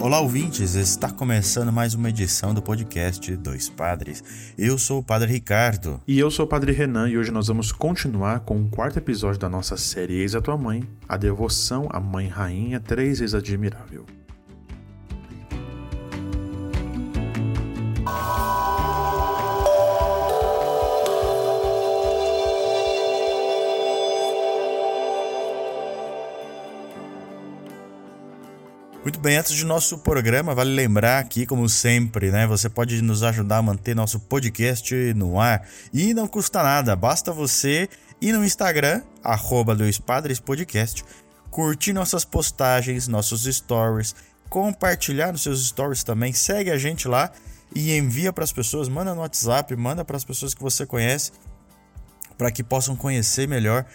Olá, ouvintes! Está começando mais uma edição do podcast Dois Padres. Eu sou o Padre Ricardo. E eu sou o Padre Renan e hoje nós vamos continuar com o quarto episódio da nossa série Eis a Tua Mãe, a devoção à Mãe Rainha Três vezes Admirável. Muito bem, antes de nosso programa, vale lembrar aqui, como sempre, né? Você pode nos ajudar a manter nosso podcast no ar e não custa nada, basta você ir no Instagram, arroba Padres Podcast, curtir nossas postagens, nossos stories, compartilhar nos seus stories também, segue a gente lá e envia para as pessoas, manda no WhatsApp, manda para as pessoas que você conhece, para que possam conhecer melhor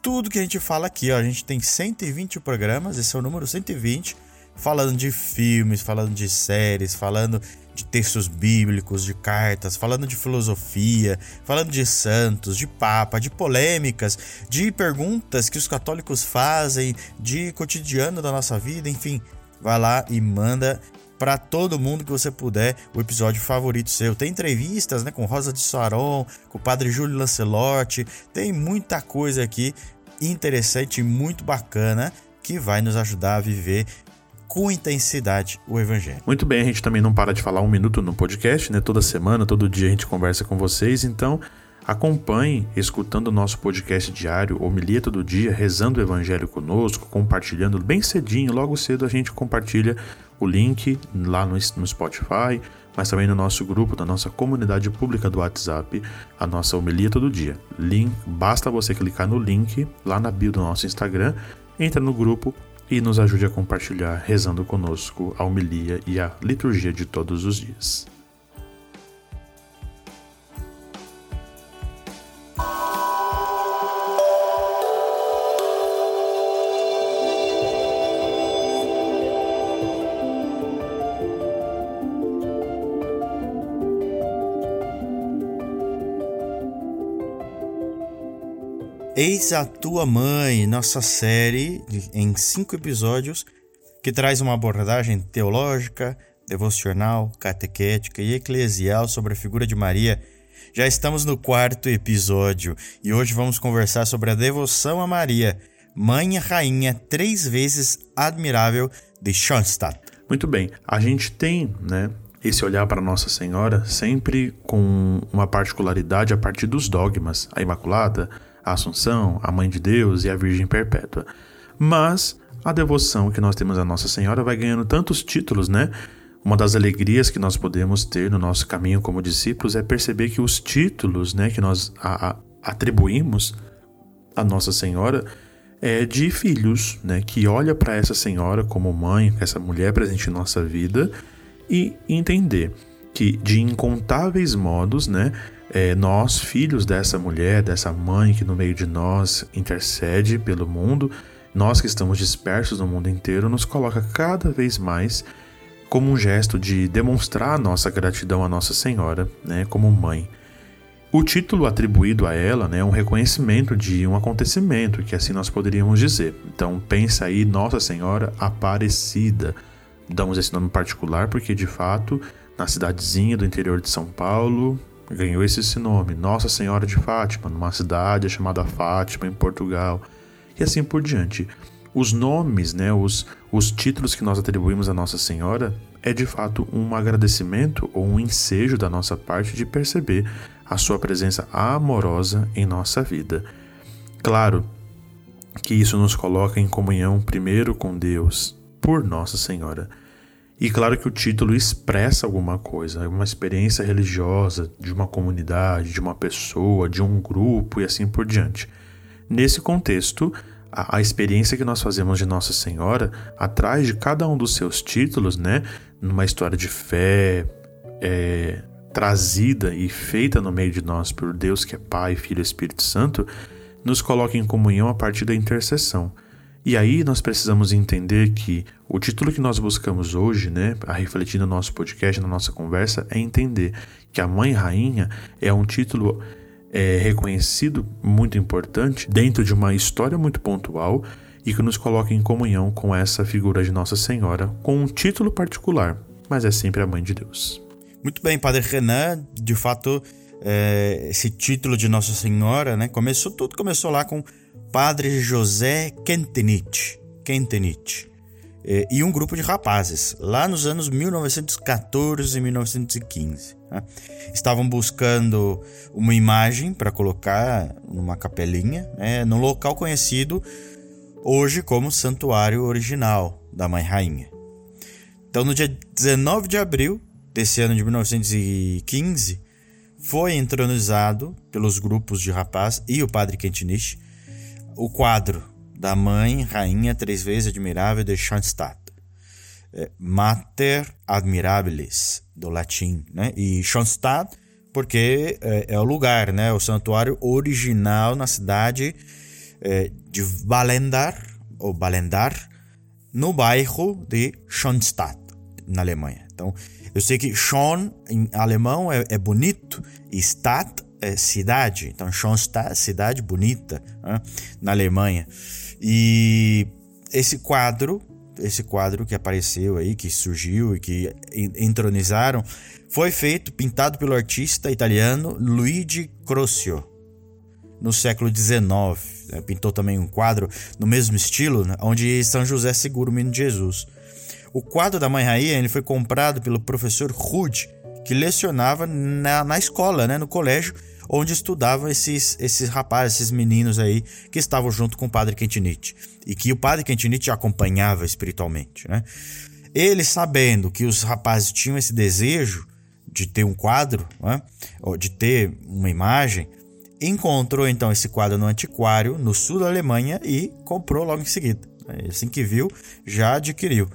tudo que a gente fala aqui. Ó. A gente tem 120 programas, esse é o número 120 falando de filmes, falando de séries, falando de textos bíblicos, de cartas, falando de filosofia, falando de santos, de papa, de polêmicas, de perguntas que os católicos fazem, de cotidiano da nossa vida, enfim. Vai lá e manda para todo mundo que você puder o episódio favorito seu. Tem entrevistas, né, com Rosa de Saron, com o Padre Júlio Lancelotti, tem muita coisa aqui interessante e muito bacana que vai nos ajudar a viver com intensidade o evangelho. Muito bem, a gente também não para de falar um minuto no podcast, né? Toda semana, todo dia a gente conversa com vocês, então acompanhe escutando o nosso podcast diário, homilia todo dia, rezando o evangelho conosco, compartilhando bem cedinho, logo cedo a gente compartilha o link lá no, no Spotify, mas também no nosso grupo, na nossa comunidade pública do WhatsApp, a nossa homilia todo dia. Link, basta você clicar no link lá na bio do nosso Instagram, entra no grupo e nos ajude a compartilhar rezando conosco a homilia e a liturgia de todos os dias. Eis a Tua Mãe, nossa série em cinco episódios que traz uma abordagem teológica, devocional, catequética e eclesial sobre a figura de Maria. Já estamos no quarto episódio e hoje vamos conversar sobre a devoção a Maria, Mãe e Rainha, três vezes admirável de Schoenstatt. Muito bem, a gente tem, né, esse olhar para Nossa Senhora sempre com uma particularidade a partir dos dogmas, a Imaculada, a Assunção, a Mãe de Deus e a Virgem Perpétua. Mas a devoção que nós temos a Nossa Senhora vai ganhando tantos títulos, né? Uma das alegrias que nós podemos ter no nosso caminho como discípulos é perceber que os títulos, né, que nós a, a, atribuímos a Nossa Senhora é de filhos, né, que olha para essa senhora como mãe, essa mulher presente em nossa vida e entender que de incontáveis modos, né, é, nós, filhos dessa mulher, dessa mãe que no meio de nós intercede pelo mundo, nós que estamos dispersos no mundo inteiro, nos coloca cada vez mais como um gesto de demonstrar nossa gratidão à Nossa Senhora, né, como mãe. O título atribuído a ela né, é um reconhecimento de um acontecimento, que assim nós poderíamos dizer. Então, pensa aí, Nossa Senhora Aparecida. Damos esse nome particular porque, de fato, na cidadezinha do interior de São Paulo, ganhou esse nome, Nossa Senhora de Fátima, numa cidade chamada Fátima, em Portugal, e assim por diante. Os nomes, né, os, os títulos que nós atribuímos a Nossa Senhora é de fato um agradecimento ou um ensejo da nossa parte de perceber a sua presença amorosa em nossa vida. Claro que isso nos coloca em comunhão primeiro com Deus, por Nossa Senhora. E claro que o título expressa alguma coisa, uma experiência religiosa de uma comunidade, de uma pessoa, de um grupo e assim por diante. Nesse contexto, a, a, experiência que nós fazemos de Nossa Senhora, atrás de cada um dos seus títulos, né, numa história de fé, é, trazida e feita no meio de nós por Deus, que é Pai, Filho e Espírito Santo, nos coloca em comunhão a partir da intercessão. E aí nós precisamos entender que o título que nós buscamos hoje, né, a refletir no nosso podcast, na nossa conversa, é entender que a Mãe Rainha é um título é, reconhecido muito importante dentro de uma história muito pontual e que nos coloca em comunhão com essa figura de Nossa Senhora, com um título particular, mas é sempre a Mãe de Deus. Muito bem, Padre Renan, de fato, é, esse título de Nossa Senhora, né, começou tudo começou lá com Padre José Kentenich, Kentenich e um grupo de rapazes, lá nos anos 1914 e 1915. Né? Estavam buscando uma imagem para colocar numa capelinha, né, num local conhecido hoje como Santuário Original da Mãe Rainha. Então, no dia 19 de abril desse ano de 1915, foi entronizado pelos grupos de rapaz e o padre Kentenich o quadro da mãe, rainha, três vezes admirável de Schoenstatt. É, Mater Admirabilis, do latim, né? E Schoenstatt, porque é, é, o lugar, né? O santuário original na cidade é, de Valendar, ou Balendar, no bairro de Schoenstatt, na Alemanha. Então, eu sei que Schon em alemão é, é bonito e Stadt é, cidade, então Schoenstatt, cidade bonita, né, na Alemanha. E esse quadro, esse quadro que apareceu aí, que surgiu e que entronizaram, foi feito, pintado pelo artista italiano Luigi Crosio no século XIX. Né, pintou também um quadro no mesmo estilo, né, onde São José segura o menino Jesus. O quadro da Mãe Rainha ele foi comprado pelo professor Rude, que lecionava na, na escola, né, no colégio, onde estudavam esses, esses rapazes, esses meninos aí que estavam junto com o padre Quentinite e que o padre Quentinite acompanhava espiritualmente, né? Ele sabendo que os rapazes tinham esse desejo de ter um quadro, né? de ter uma imagem, encontrou então esse quadro no antiquário no sul da Alemanha e comprou logo em seguida. Assim que viu, já adquiriu.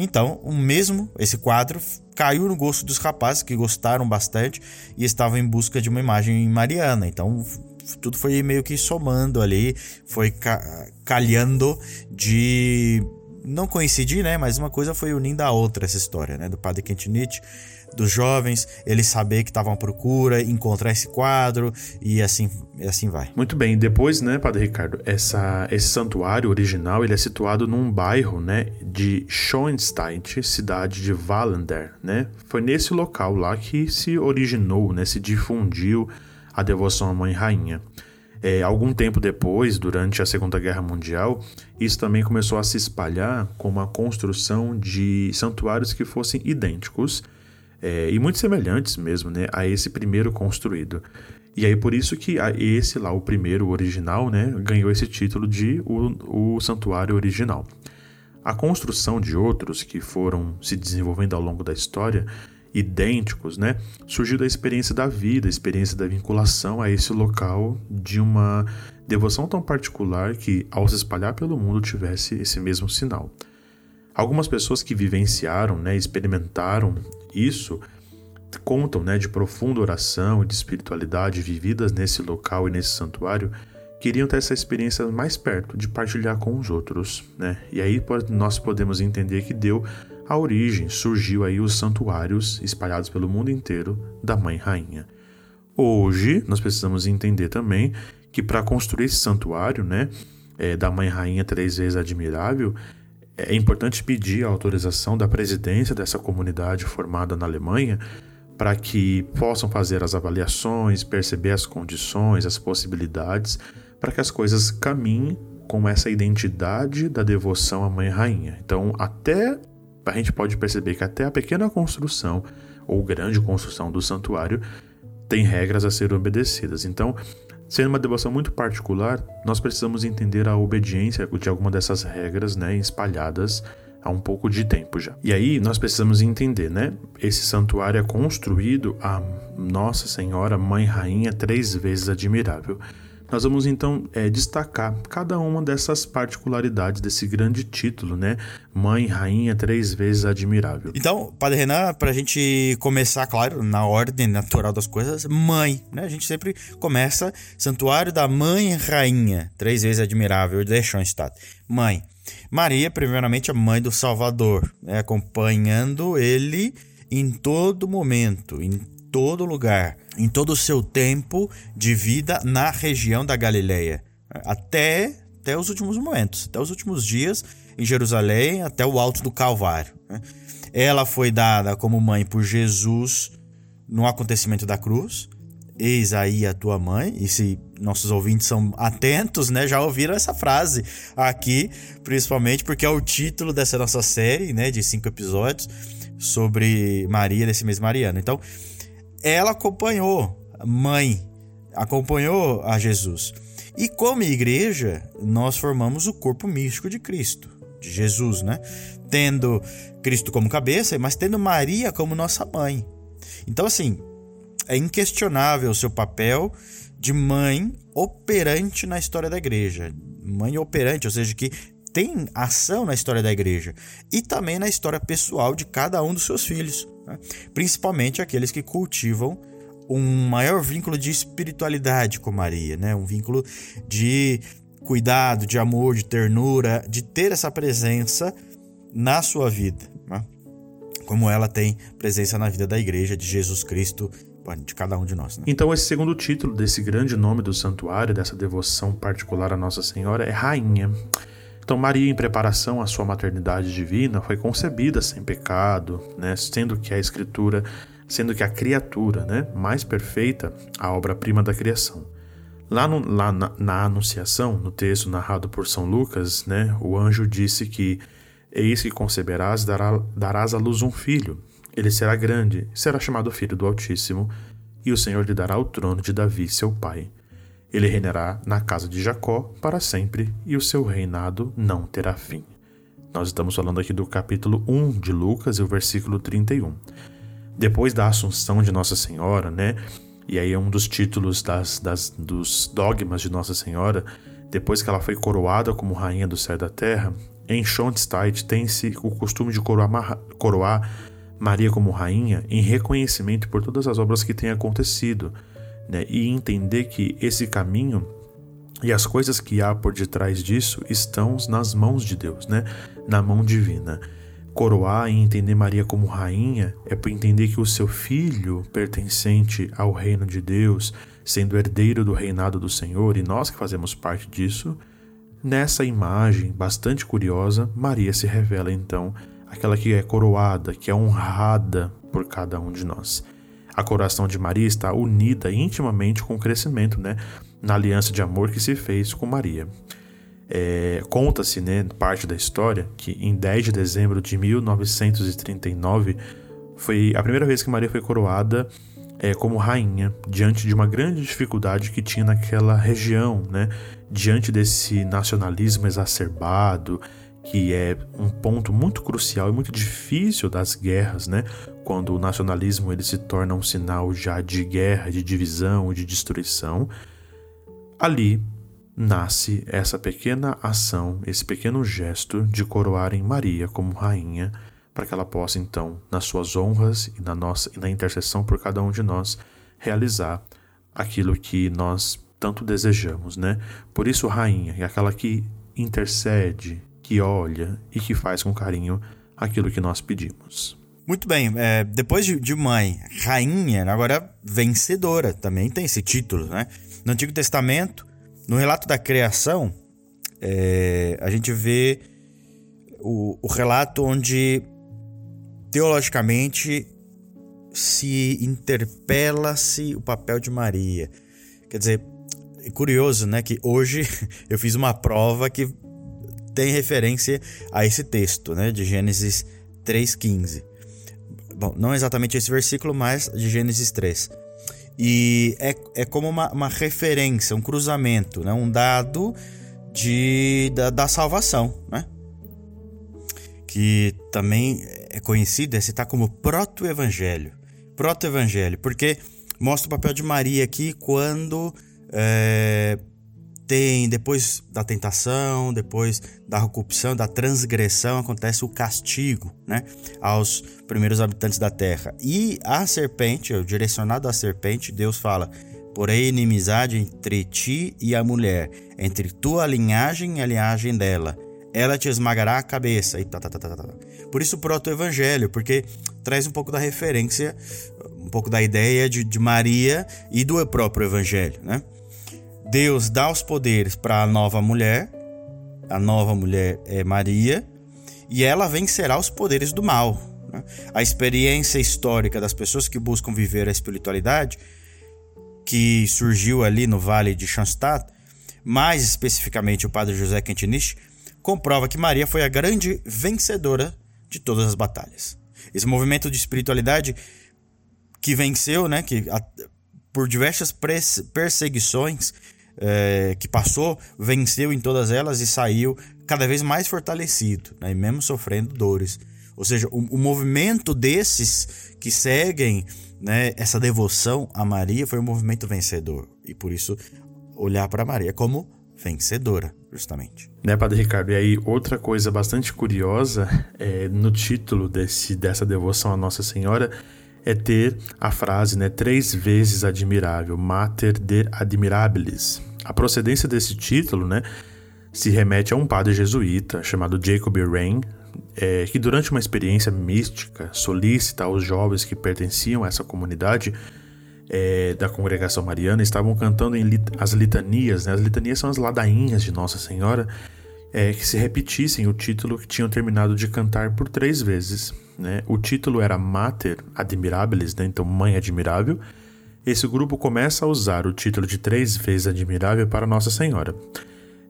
Então, o mesmo, esse quadro caiu no gosto dos rapazes que gostaram bastante e estavam em busca de uma imagem mariana. Então, tudo foi meio que somando ali, foi ca calhando de não coincidir, né? Mas uma coisa foi unindo a outra essa história, né? Do padre Quentinite dos jovens, eles saber que estavam à procura, encontrar esse quadro e assim, e assim vai. Muito bem, depois, né, Padre Ricardo, essa, esse santuário original ele é situado num bairro, né, de Schoenstein, cidade de Wallender, né? Foi nesse local lá que se originou, né, se difundiu a devoção à Mãe Rainha. É, algum tempo depois, durante a Segunda Guerra Mundial, isso também começou a se espalhar com a construção de santuários que fossem idênticos é, e muito semelhantes mesmo né, a esse primeiro construído. E aí por isso que esse lá, o primeiro, original, né, ganhou esse título de o, o santuário original. A construção de outros que foram se desenvolvendo ao longo da história, idênticos, né, surgiu da experiência da vida, a experiência da vinculação a esse local de uma devoção tão particular que, ao se espalhar pelo mundo, tivesse esse mesmo sinal. Algumas pessoas que vivenciaram, né, experimentaram isso contam né, de profunda oração e de espiritualidade vividas nesse local e nesse santuário, queriam ter essa experiência mais perto, de partilhar com os outros. Né? E aí nós podemos entender que deu a origem, surgiu aí os santuários espalhados pelo mundo inteiro da Mãe Rainha. Hoje nós precisamos entender também que para construir esse santuário né, é, da Mãe Rainha três vezes admirável, é importante pedir a autorização da presidência dessa comunidade formada na Alemanha para que possam fazer as avaliações, perceber as condições, as possibilidades, para que as coisas caminhem com essa identidade da devoção à Mãe Rainha. Então, até a gente pode perceber que até a pequena construção ou grande construção do santuário tem regras a serem obedecidas. Então, Sendo uma devoção muito particular, nós precisamos entender a obediência de alguma dessas regras, né, espalhadas há um pouco de tempo já. E aí nós precisamos entender, né? Esse santuário é construído a Nossa Senhora Mãe Rainha três vezes admirável. Nós vamos então é, destacar cada uma dessas particularidades desse grande título, né? Mãe, rainha, três vezes admirável. Então, Padre Renan, para a gente começar, claro, na ordem natural das coisas, mãe, né? A gente sempre começa Santuário da Mãe Rainha, três vezes admirável, de Schoenstatt. Mãe. Maria, primeiramente, a mãe do Salvador, né? acompanhando ele em todo momento, em todo lugar, em todo o seu tempo de vida na região da Galileia, até, até os últimos momentos, até os últimos dias em Jerusalém, até o alto do Calvário. Né? Ela foi dada como mãe por Jesus no acontecimento da cruz. Eis aí a tua mãe, e se nossos ouvintes são atentos, né, já ouviram essa frase aqui, principalmente porque é o título dessa nossa série, né, de cinco episódios sobre Maria desse mês mariano. Então, ela acompanhou, mãe, acompanhou a Jesus. E como igreja, nós formamos o corpo místico de Cristo, de Jesus, né? Tendo Cristo como cabeça, mas tendo Maria como nossa mãe. Então, assim, é inquestionável o seu papel de mãe operante na história da igreja. Mãe operante, ou seja, que tem ação na história da igreja e também na história pessoal de cada um dos seus filhos né? principalmente aqueles que cultivam um maior vínculo de espiritualidade com Maria, né? um vínculo de cuidado, de amor, de ternura, de ter essa presença na sua vida, né? como ela tem presença na vida da igreja de Jesus Cristo, de cada um de nós. Né? Então, esse segundo título desse grande nome do santuário, dessa devoção particular à Nossa Senhora, é Rainha. Então, Maria, em preparação à sua maternidade divina, foi concebida sem pecado, né? sendo que a Escritura, sendo que a criatura né? mais perfeita, a obra-prima da criação. Lá, no, lá na, na, Anunciação, no texto narrado por São Lucas, né? o anjo disse que Eis que conceberás, dará, darás à luz um filho. Ele será grande, será chamado Filho do Altíssimo, e o Senhor lhe dará o trono de Davi, seu pai ele reinará na casa de Jacó para sempre e o seu reinado não terá fim. Nós estamos falando aqui do capítulo 1 de Lucas e o versículo 31. Depois da assunção de Nossa Senhora, né? E aí é um dos títulos das, das, dos dogmas de Nossa Senhora, depois que ela foi coroada como rainha do céu e da terra, em Schoenstatt tem-se o costume de coroar, coroar Maria como rainha em reconhecimento por todas as obras que têm acontecido, né? e entender que esse caminho e as coisas que há por detrás disso estão nas mãos de Deus, né? na mão divina. Coroar e entender Maria como rainha é para entender que o seu filho, pertencente ao reino de Deus, sendo herdeiro do reinado do Senhor, e nós que fazemos parte disso, nessa imagem bastante curiosa, Maria se revela então aquela que é coroada, que é honrada por cada um de nós. A coração de Maria está unida intimamente com o crescimento, né, na aliança de amor que se fez com Maria. É, Conta-se, né, parte da história, que em 10 de dezembro de 1939 foi a primeira vez que Maria foi coroada é, como rainha, diante de uma grande dificuldade que tinha naquela região, né, diante desse nacionalismo exacerbado, que é um ponto muito crucial e muito difícil das guerras, né? Quando o nacionalismo ele se torna um sinal já de guerra, de divisão, de destruição. Ali nasce essa pequena ação, esse pequeno gesto de coroarem Maria como rainha, para que ela possa então, nas suas honras e na nossa e na intercessão por cada um de nós, realizar aquilo que nós tanto desejamos, né? Por isso rainha é aquela que intercede, que olha e que faz com carinho aquilo que nós pedimos. Muito bem, é, depois de, de, mãe, rainha, agora vencedora, também tem esse título, né? No Antigo Testamento, no relato da criação, é, a gente vê o, o relato onde teologicamente se interpela-se o papel de Maria. Quer dizer, é curioso, né, que hoje eu fiz uma prova que tem referência a esse texto, né, de Gênesis 3:15. Bom, não exatamente esse versículo, mas de Gênesis 3. E é, é como uma, uma referência, um cruzamento, né, um dado de, da, da salvação, né? Que também é conhecido, é citar como proto-evangelho. Proto-evangelho, porque mostra o papel de Maria aqui quando é, tem depois da tentação, depois da corrupção, da transgressão, acontece o castigo, né, aos primeiros habitantes da terra. E a serpente, direcionado à serpente, Deus fala: "Porém inimizade entre ti e a mulher, entre tua linhagem e a linhagem dela. Ela te esmagará a cabeça." E tá, tá, tá, tá, tá. Por isso o proto-evangelho, porque traz um pouco da referência, um pouco da ideia de, de Maria e do próprio evangelho, né? Deus dá os poderes para a nova mulher, a nova mulher é Maria, e ela vencerá os poderes do mal. Né? A experiência histórica das pessoas que buscam viver a espiritualidade, que surgiu ali no Vale de Schanstatt, mais especificamente o padre José Quentinich, comprova que Maria foi a grande vencedora de todas as batalhas. Esse movimento de espiritualidade que venceu, né, que por diversas perseguições é, que passou, venceu em todas elas e saiu cada vez mais fortalecido, né? e mesmo sofrendo dores. Ou seja, o, o movimento desses que seguem né, essa devoção a Maria foi um movimento vencedor. E por isso, olhar para Maria como vencedora, justamente. Né, Padre Ricardo? E aí, outra coisa bastante curiosa é, no título desse, dessa devoção a Nossa Senhora é ter a frase, né, três vezes admirável, Mater de Admirabilis. A procedência desse título, né, se remete a um padre jesuíta chamado Jacob Rain, é, que durante uma experiência mística solícita aos jovens que pertenciam a essa comunidade é, da congregação mariana estavam cantando lit as litanias, né? as litanias são as ladainhas de Nossa Senhora, é, que se repetissem o título que tinham terminado de cantar por três vezes. Né? O título era Mater Admirabilis, né? então Mãe Admirável. Esse grupo começa a usar o título de três vezes admirável para Nossa Senhora.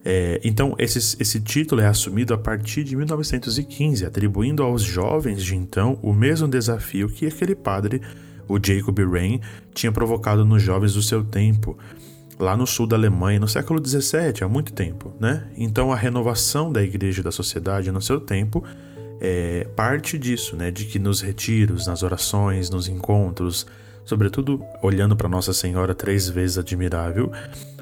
É, então, esse, esse título é assumido a partir de 1915, atribuindo aos jovens de então o mesmo desafio que aquele padre, o Jacob Rain, tinha provocado nos jovens do seu tempo, lá no sul da Alemanha, no século XVII, há muito tempo. Né? Então, a renovação da igreja e da sociedade no seu tempo é parte disso, né? de que nos retiros, nas orações, nos encontros, sobretudo olhando para Nossa Senhora três vezes admirável,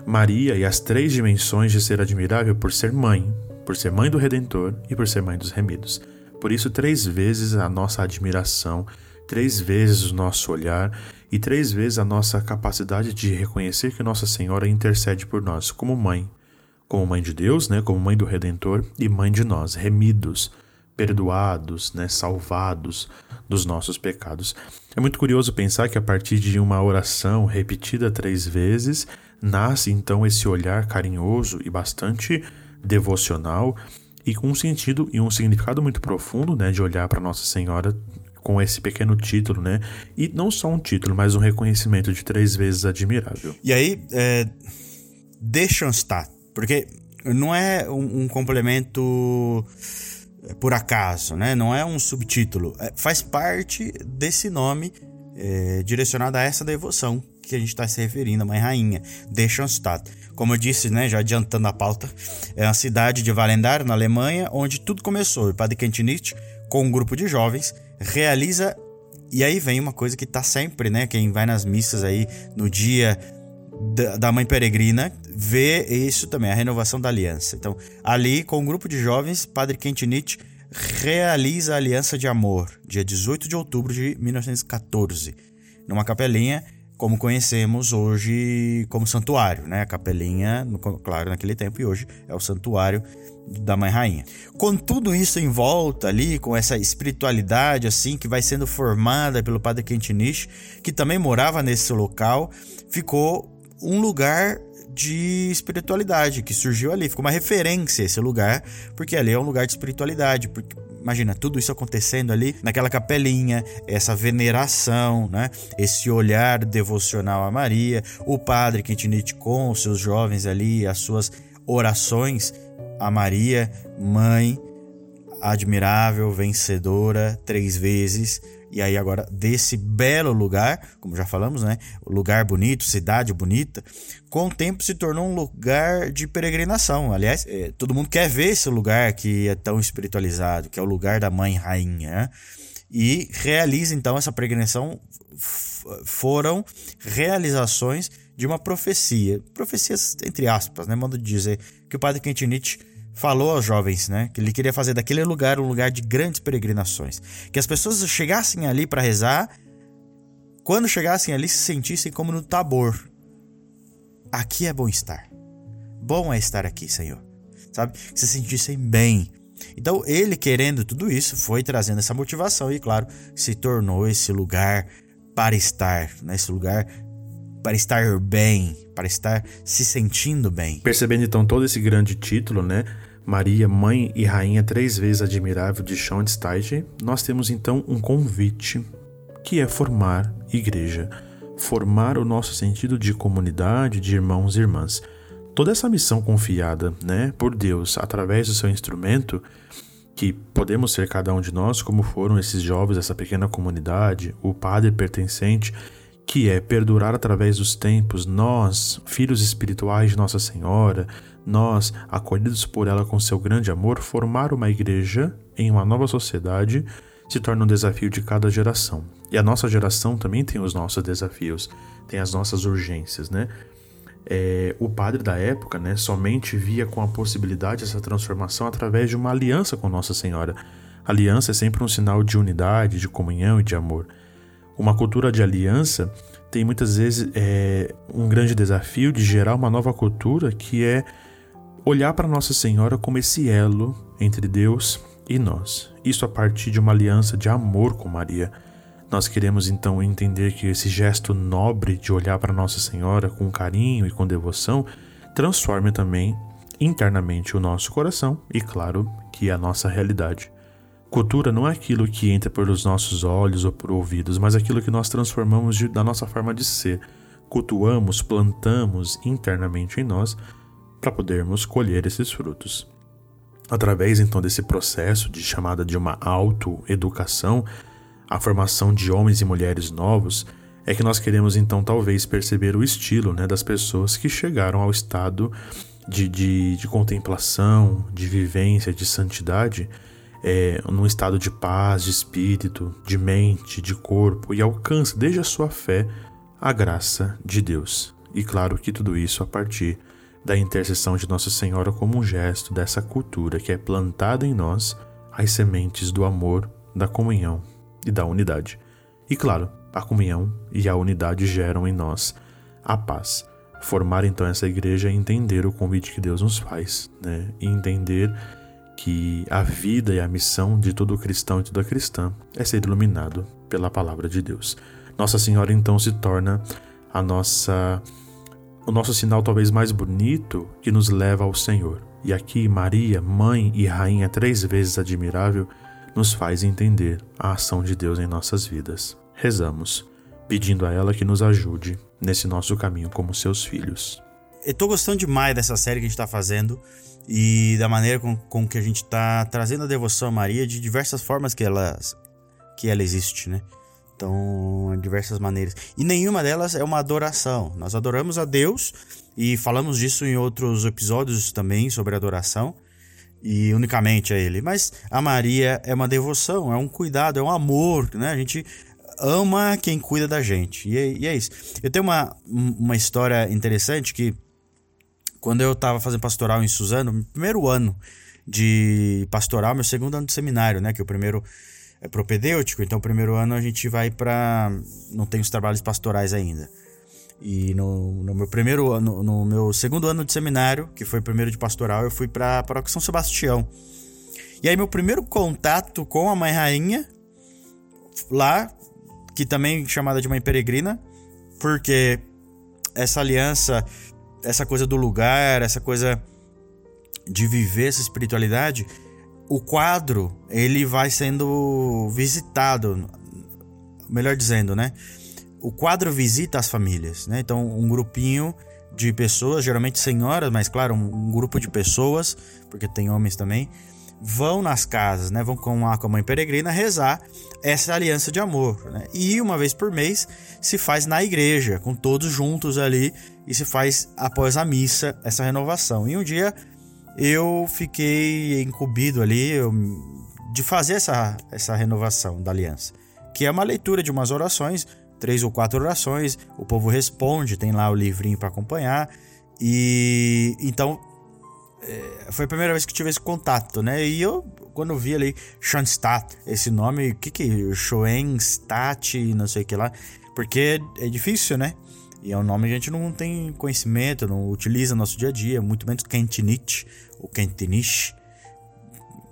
Maria e as três dimensões de ser admirável por ser mãe, por ser mãe do Redentor e por ser mãe dos remidos. Por isso, três vezes a nossa admiração, três vezes o nosso olhar e três vezes a nossa capacidade de reconhecer que Nossa Senhora intercede por nós como mãe, como mãe de Deus, né, como mãe do Redentor e mãe de nós, remidos, perdoados, né, salvados dos nossos pecados. É muito curioso pensar que a partir de uma oração repetida três vezes, nasce então esse olhar carinhoso e bastante devocional e com um sentido e um significado muito profundo, né, de olhar para Nossa Senhora com esse pequeno título, né? E não só um título, mas um reconhecimento de três vezes admirável. E aí, é, deixam estar, porque não é um, um complemento por acaso, né? Não é um subtítulo. É, faz parte desse nome é, direcionado a essa devoção que a gente está se referindo, a Mãe Rainha, de Schoenstatt. Como eu disse, né, já adiantando a pauta, é uma cidade de Valendar, na Alemanha, onde tudo começou. O padre Kentinich, com um grupo de jovens, realiza. E aí vem uma coisa que está sempre, né? Quem vai nas missas aí no dia da mãe peregrina vê isso também, a renovação da aliança. Então, ali, com um grupo de jovens, Padre Kentinich realiza a aliança de amor, dia 18 de outubro de 1914, numa capelinha, como conhecemos hoje como santuário, né? A capelinha, claro, naquele tempo e hoje é o santuário da Mãe Rainha. Com tudo isso em volta ali, com essa espiritualidade assim que vai sendo formada pelo Padre Kentinich, que também morava nesse local, ficou um lugar de espiritualidade que surgiu ali, ficou uma referência esse lugar, porque ali é um lugar de espiritualidade, porque imagina tudo isso acontecendo ali naquela capelinha, essa veneração, né? Esse olhar devocional a Maria, o padre Quintinite com os seus jovens ali, as suas orações a Maria, mãe admirável, vencedora, três vezes e aí agora desse belo lugar, como já falamos, né? Lugar bonito, cidade bonita, com o tempo se tornou um lugar de peregrinação. Aliás, é, todo mundo quer ver esse lugar que é tão espiritualizado, que é o lugar da mãe rainha, né? E realiza então essa peregrinação foram realizações de uma profecia, profecias entre aspas, né, de dizer, que o padre Quentinich falou aos jovens, né, que ele queria fazer daquele lugar um lugar de grandes peregrinações, que as pessoas chegassem ali para rezar, quando chegassem ali se sentissem como no Tabor. Aqui é bom estar. Bom é estar aqui, Senhor. Sabe? Que se sentissem bem. Então, ele querendo tudo isso, foi trazendo essa motivação e, claro, se tornou esse lugar para estar, né? esse lugar para estar bem, para estar se sentindo bem. Percebendo então todo esse grande título, né? Maria, mãe e rainha três vezes admirável de Schoenstein, nós temos então um convite que é formar igreja, formar o nosso sentido de comunidade, de irmãos e irmãs. Toda essa missão confiada, né, por Deus através do seu instrumento, que podemos ser cada um de nós, como foram esses jovens, essa pequena comunidade, o padre pertencente que é perdurar através dos tempos, nós, filhos espirituais de Nossa Senhora, nós, acolhidos por ela com seu grande amor, formar uma igreja em uma nova sociedade se torna um desafio de cada geração. E a nossa geração também tem os nossos desafios, tem as nossas urgências, né? É, o padre da época, né, somente via com a possibilidade essa transformação através de uma aliança com Nossa Senhora. aliança é sempre um sinal de unidade, de comunhão e de amor. Uma cultura de aliança tem muitas vezes é, um grande desafio de gerar uma nova cultura que é olhar para Nossa Senhora como esse elo entre Deus e nós. Isso a partir de uma aliança de amor com Maria. Nós queremos então entender que esse gesto nobre de olhar para Nossa Senhora com carinho e com devoção transforme também internamente o nosso coração e, claro, que a nossa realidade. Cultura não é aquilo que entra pelos nossos olhos ou por ouvidos, mas aquilo que nós transformamos de, da nossa forma de ser. Cultuamos, plantamos internamente em nós para podermos colher esses frutos. Através então desse processo de chamada de uma autoeducação, a formação de homens e mulheres novos, é que nós queremos então talvez perceber o estilo né, das pessoas que chegaram ao estado de, de, de contemplação, de vivência, de santidade é, num estado de paz, de espírito, de mente, de corpo e alcança desde a sua fé a graça de Deus. E claro que tudo isso a partir da intercessão de Nossa Senhora como um gesto dessa cultura que é plantada em nós as sementes do amor, da comunhão e da unidade. E claro, a comunhão e a unidade geram em nós a paz. Formar então essa igreja é entender o convite que Deus nos faz, né? E entender que a vida e a missão de todo cristão e toda cristã é ser iluminado pela palavra de Deus. Nossa Senhora então se torna a nossa o nosso sinal talvez mais bonito que nos leva ao Senhor. E aqui Maria, mãe e rainha três vezes admirável, nos faz entender a ação de Deus em nossas vidas. Rezamos, pedindo a ela que nos ajude nesse nosso caminho como seus filhos. Eu tô gostando demais dessa série que a gente tá fazendo e da maneira com, com que a gente está trazendo a devoção a Maria de diversas formas que ela, que ela existe, né? Então, diversas maneiras. E nenhuma delas é uma adoração. Nós adoramos a Deus e falamos disso em outros episódios também sobre adoração e unicamente a Ele. Mas a Maria é uma devoção, é um cuidado, é um amor, né? A gente ama quem cuida da gente. E é, e é isso. Eu tenho uma, uma história interessante que quando eu estava fazendo pastoral em Suzano, primeiro ano de pastoral, meu segundo ano de seminário, né? Que o primeiro é propedêutico, então o primeiro ano a gente vai para não tem os trabalhos pastorais ainda. E no, no, meu primeiro ano, no meu segundo ano de seminário, que foi o primeiro de pastoral, eu fui para para São Sebastião. E aí meu primeiro contato com a mãe rainha lá, que também é chamada de mãe peregrina, porque essa aliança essa coisa do lugar, essa coisa de viver essa espiritualidade, o quadro ele vai sendo visitado, melhor dizendo, né? O quadro visita as famílias, né? Então, um grupinho de pessoas, geralmente senhoras, mas claro, um, um grupo de pessoas, porque tem homens também, vão nas casas, né? Vão com a, com a mãe peregrina rezar essa aliança de amor, né? E uma vez por mês se faz na igreja, com todos juntos ali, e se faz após a missa essa renovação. E um dia eu fiquei incumbido ali eu, de fazer essa, essa renovação da aliança, que é uma leitura de umas orações três ou quatro orações, o povo responde, tem lá o livrinho para acompanhar. E então foi a primeira vez que tive esse contato, né? E eu, quando eu vi ali Schoenstatt, esse nome, o que que Schoenstatt, não sei o que lá, porque é difícil, né? E é um nome que a gente não tem conhecimento, não utiliza no nosso dia a dia, muito menos Kentinich ou Kentinich,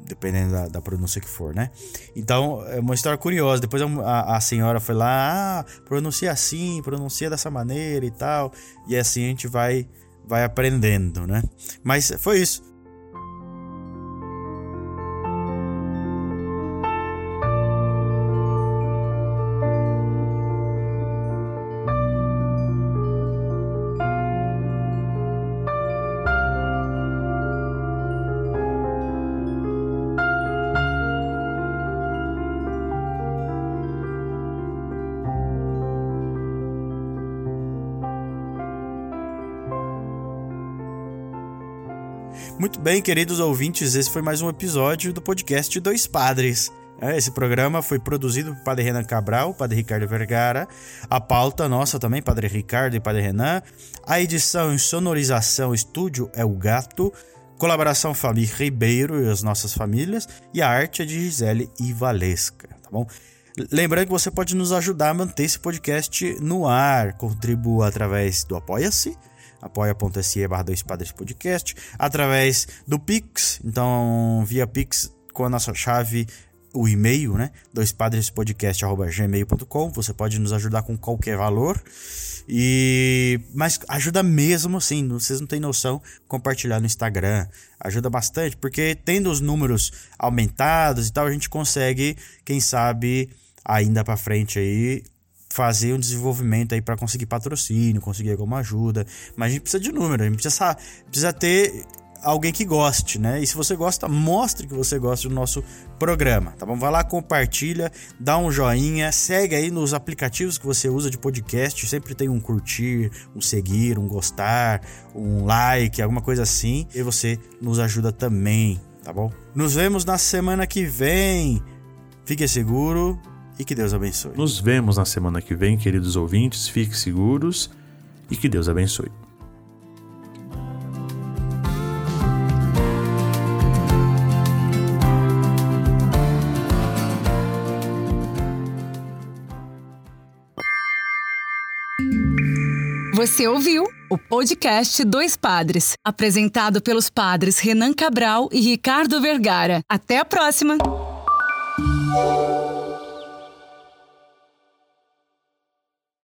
dependendo da, da, pronúncia que for, né? Então, é uma história curiosa. Depois a, a senhora foi lá, ah, pronuncia assim, pronuncia dessa maneira e tal. E assim a gente vai, vai aprendendo, né? Mas foi isso. Bem, queridos ouvintes, esse foi mais um episódio do podcast Dois Padres. É, esse programa foi produzido por Padre Renan Cabral, Padre Ricardo Vergara. A pauta nossa também, Padre Ricardo e Padre Renan. A edição e sonorização estúdio é o Gato. Colaboração Família Ribeiro e as nossas famílias. E a arte é de Gisele e Valesca, tá bom? Lembrando que você pode nos ajudar a manter esse podcast no ar. Contribua através do Apoia-se apoia.se barra dois padres podcast, através do Pix, então via Pix com a nossa chave o e-mail, né? doispadrespodcast.gmail.com. Você pode nos ajudar com qualquer valor. E mas ajuda mesmo assim, vocês não têm noção, compartilhar no Instagram. Ajuda bastante, porque tendo os números aumentados e tal, a gente consegue, quem sabe, ainda para frente aí, fazer um desenvolvimento aí para conseguir patrocínio, conseguir alguma ajuda. Mas a gente precisa de número, a gente precisa, precisa ter alguém que goste, né? E se você gosta, mostre que você gosta do nosso programa, tá bom? Vai lá, compartilha, dá um joinha, segue aí nos aplicativos que você usa de podcast, sempre tem um curtir, um seguir, um gostar, um like, alguma coisa assim, e você nos ajuda também, tá bom? Nos vemos na semana que vem. Fique seguro e que Deus abençoe. Nos vemos na semana que vem, queridos ouvintes. Fiquem seguros e que Deus abençoe. Você ouviu o podcast Dois Padres, apresentado pelos padres Renan Cabral e Ricardo Vergara. Até a próxima!